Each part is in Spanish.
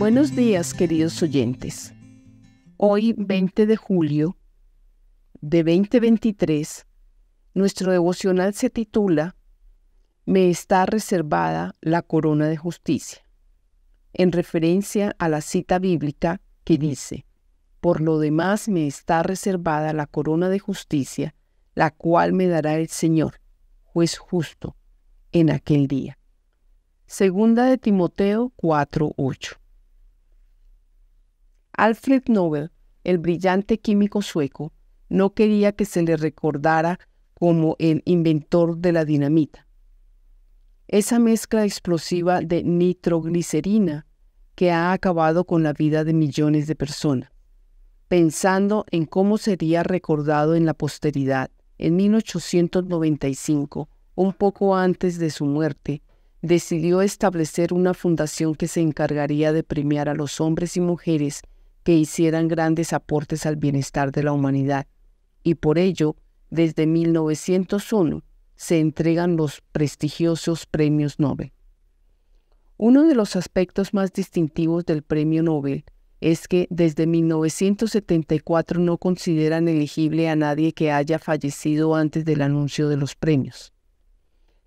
Buenos días, queridos oyentes. Hoy, 20 de julio de 2023, nuestro devocional se titula Me está reservada la corona de justicia, en referencia a la cita bíblica que dice, Por lo demás me está reservada la corona de justicia, la cual me dará el Señor, juez justo, en aquel día. Segunda de Timoteo 4:8. Alfred Nobel, el brillante químico sueco, no quería que se le recordara como el inventor de la dinamita. Esa mezcla explosiva de nitroglicerina que ha acabado con la vida de millones de personas. Pensando en cómo sería recordado en la posteridad, en 1895, un poco antes de su muerte, decidió establecer una fundación que se encargaría de premiar a los hombres y mujeres que hicieran grandes aportes al bienestar de la humanidad, y por ello, desde 1901, se entregan los prestigiosos premios Nobel. Uno de los aspectos más distintivos del premio Nobel es que desde 1974 no consideran elegible a nadie que haya fallecido antes del anuncio de los premios.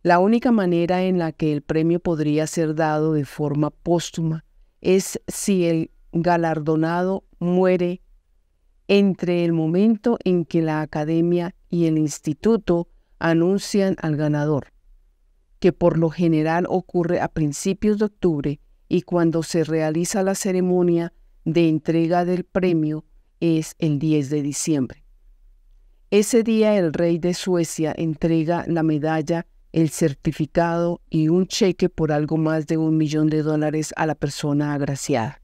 La única manera en la que el premio podría ser dado de forma póstuma es si el galardonado muere entre el momento en que la academia y el instituto anuncian al ganador, que por lo general ocurre a principios de octubre y cuando se realiza la ceremonia de entrega del premio es el 10 de diciembre. Ese día el rey de Suecia entrega la medalla, el certificado y un cheque por algo más de un millón de dólares a la persona agraciada.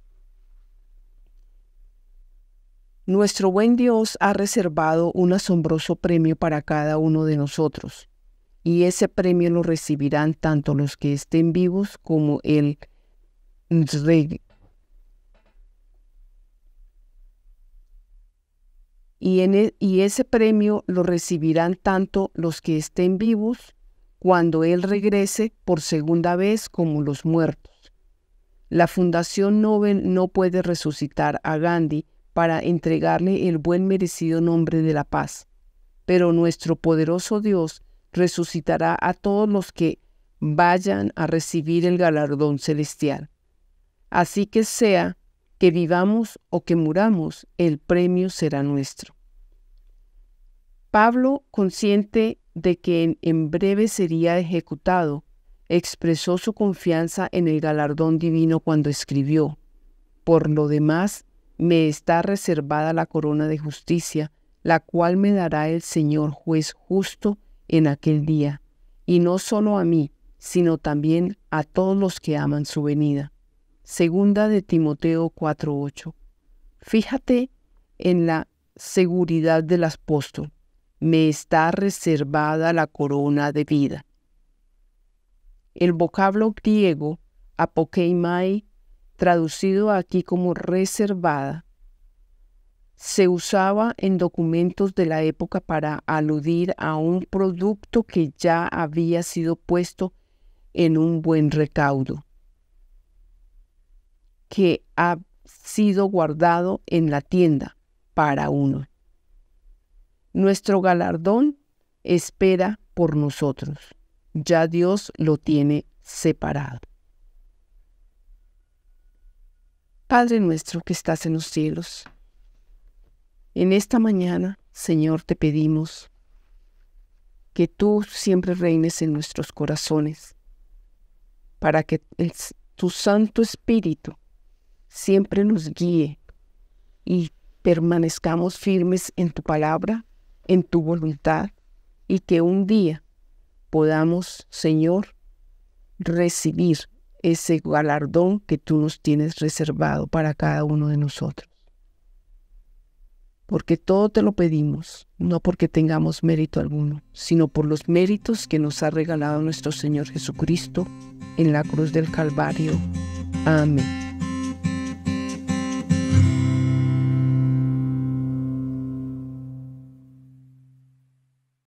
Nuestro buen Dios ha reservado un asombroso premio para cada uno de nosotros, y ese premio lo recibirán tanto los que estén vivos como el rey. Y, e, y ese premio lo recibirán tanto los que estén vivos cuando Él regrese por segunda vez como los muertos. La Fundación Nobel no puede resucitar a Gandhi para entregarle el buen merecido nombre de la paz. Pero nuestro poderoso Dios resucitará a todos los que vayan a recibir el galardón celestial. Así que sea que vivamos o que muramos, el premio será nuestro. Pablo, consciente de que en, breve sería ejecutado, expresó su confianza en el galardón divino cuando escribió, Por lo demás, me está reservada la corona de justicia, la cual me dará el Señor juez justo en aquel día, y no solo a mí, sino también a todos los que aman su venida. Segunda de Timoteo 4:8. Fíjate en la seguridad del apóstol. Me está reservada la corona de vida. El vocablo griego apokeimai traducido aquí como reservada, se usaba en documentos de la época para aludir a un producto que ya había sido puesto en un buen recaudo, que ha sido guardado en la tienda para uno. Nuestro galardón espera por nosotros. Ya Dios lo tiene separado. Padre nuestro que estás en los cielos, en esta mañana, Señor, te pedimos que tú siempre reines en nuestros corazones, para que tu Santo Espíritu siempre nos guíe y permanezcamos firmes en tu palabra, en tu voluntad, y que un día podamos, Señor, recibir ese galardón que tú nos tienes reservado para cada uno de nosotros. Porque todo te lo pedimos, no porque tengamos mérito alguno, sino por los méritos que nos ha regalado nuestro Señor Jesucristo en la cruz del Calvario. Amén.